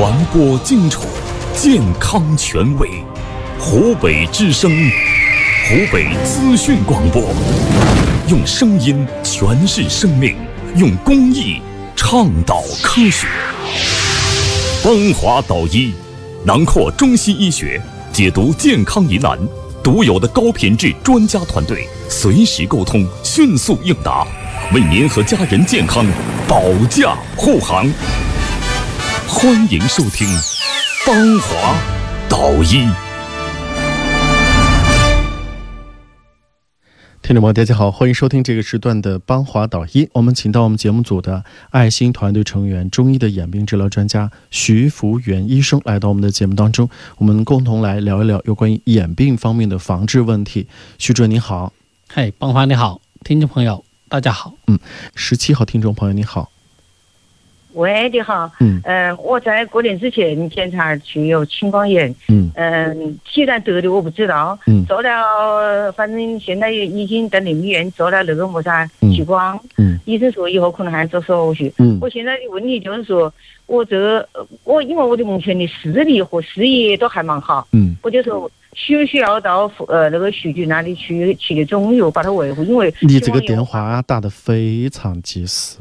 传播精准，健康权威。湖北之声，湖北资讯广播，用声音诠释生命，用公益倡导科学。邦华导医，囊括中西医学，解读健康疑难，独有的高品质专家团队，随时沟通，迅速应答，为您和家人健康保驾护航。欢迎收听芳华导医。听众朋友，大家好，欢迎收听这个时段的邦华导医。我们请到我们节目组的爱心团队成员、中医的眼病治疗专家徐福元医生来到我们的节目当中，我们共同来聊一聊有关于眼病方面的防治问题。徐主任你好，嗨，邦华你好，听众朋友大家好。嗯，十七号听众朋友你好。喂，你好。嗯。呃，我在过年之前检查去有青光眼。嗯。嗯，既然得的我不知道。嗯。做了，反正现在已经在人民医院做了那个么子激光。嗯。医生说以后可能还要做手术。嗯。我现在的问题就是说，我这个我因为我的目前的视力和视野都还蛮好。嗯。我就说需不需要到呃那个徐局那里去去的中药把它维护？因为你这个电话打得非常及时。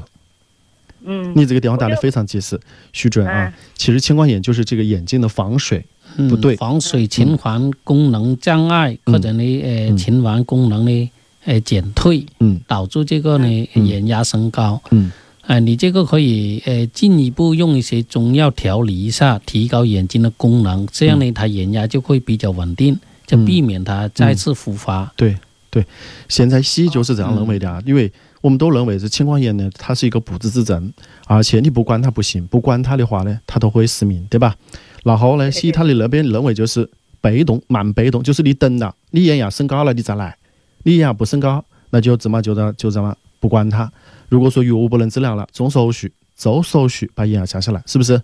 嗯，你这个电话打得非常及时，徐主任啊。其实青光眼就是这个眼睛的防水不对，防水循环功能障碍或者呢呃循环功能呢呃减退，嗯，导致这个呢眼压升高，嗯，啊，你这个可以呃进一步用一些中药调理一下，提高眼睛的功能，这样呢它眼压就会比较稳定，就避免它再次复发。对对，现在西医就是这样认为的啊，因为。我们都认为是青光眼呢，它是一个不治之症，而且你不管它不行，不管它的话呢，它都会失明，对吧？然后呢，西医他的那边认为就是被动慢被动，就是你等了，你眼压升高了你再来，你眼压不升高，那就怎么就这就这么不管它。如果说药物不能治疗了，做手术，做手术把眼压降下来，是不是？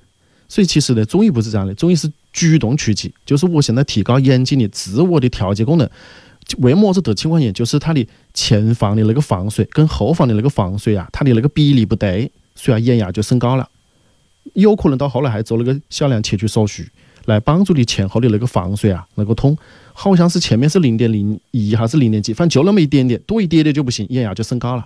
所以其实呢，中医不是这样的，中医是主动出击，就是我现在提高眼睛的自我的调节功能。为么子得青光眼？就是它的前方的那个房水跟后方的那个房水啊，它的那个比例不对，所以眼压就升高了。有可能到后来还做那个小量切除手术，来帮助你前后的那个房水啊能够通。好像是前面是零点零一还是零点几，反正就那么一点点，多一点点就不行，眼压就升高了。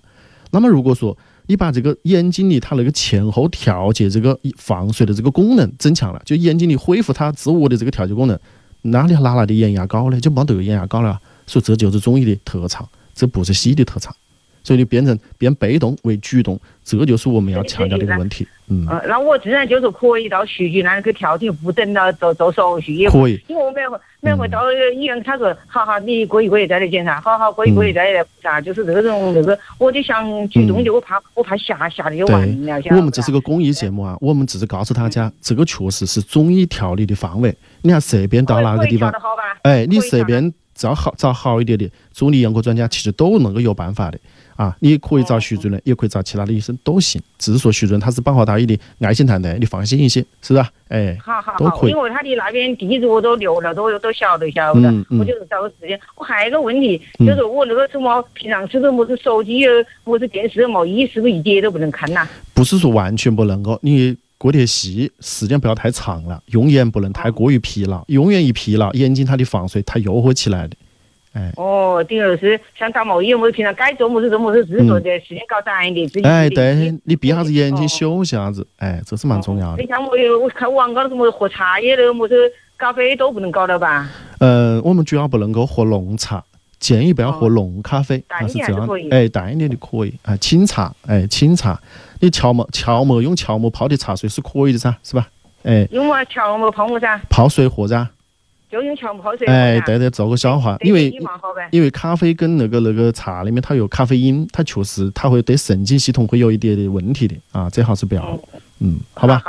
那么如果说你把这个眼睛里它那个前后调节这个防水的这个功能增强了，就眼睛里恢复它自我的这个调节功能，哪里哪来的眼压高呢？就没得眼压高了。所以这就是中医的特长，这不是西医的特长。所以你变成变被动为主动，这就是我们要强调的一个问题。嗯，那我自然就是可以到徐局那里去调停，不等到做做手术也可以。因为我每回每回到医院，他说好好，你过一个月再来检查，好好过一个月再来查，就是这种那个，我就想主动的，我怕我怕吓吓的就完了。我们这是个公益节目啊，我们只是告诉大家，这个确实是中医调理的范围。你看随便到哪个地方？哎，你这边。找好找好一点的助理眼科专家，其实都能够有办法的啊！你可以找徐主任，也可以找其他的医生都行。只是说徐主任他是帮华大医的爱心团队，你放心一些，是不是？哎，好好好，因为他的那边地址我都留了，都都晓得晓得。我就是找个时间。我还有一个问题，就是我那个什么平常是不是么子手机有么子电视没医是不是一点都不能看呐？不是说完全不能够，你。过得细，时间不要太长了，用眼不能太过于疲劳，用眼一疲劳，眼睛它的防水它又会起来的，哎。哦，等于是像感冒一样，我平常该做么子做么子，只是说的时间搞短一点。哎，对，你闭下子眼睛休息下子，哎，这是蛮重要的。你像我有，我看网高头什么喝茶叶的，么子咖啡都不能搞了吧？嗯，我们主要不能够喝浓茶。建议不要喝浓咖啡，还是这样，哎，淡一点的可以啊，清茶，哎，清茶，你乔木乔木用乔木泡的茶水是可以的噻，是吧？哎，用么乔木泡么噻？泡水喝噻。就用乔木泡水。哎，对对，做个消化，因为因为咖啡跟那个那个茶里面它有咖啡因，它确实它会对神经系统会有一点的问题的啊，最好是不要，嗯，好吧。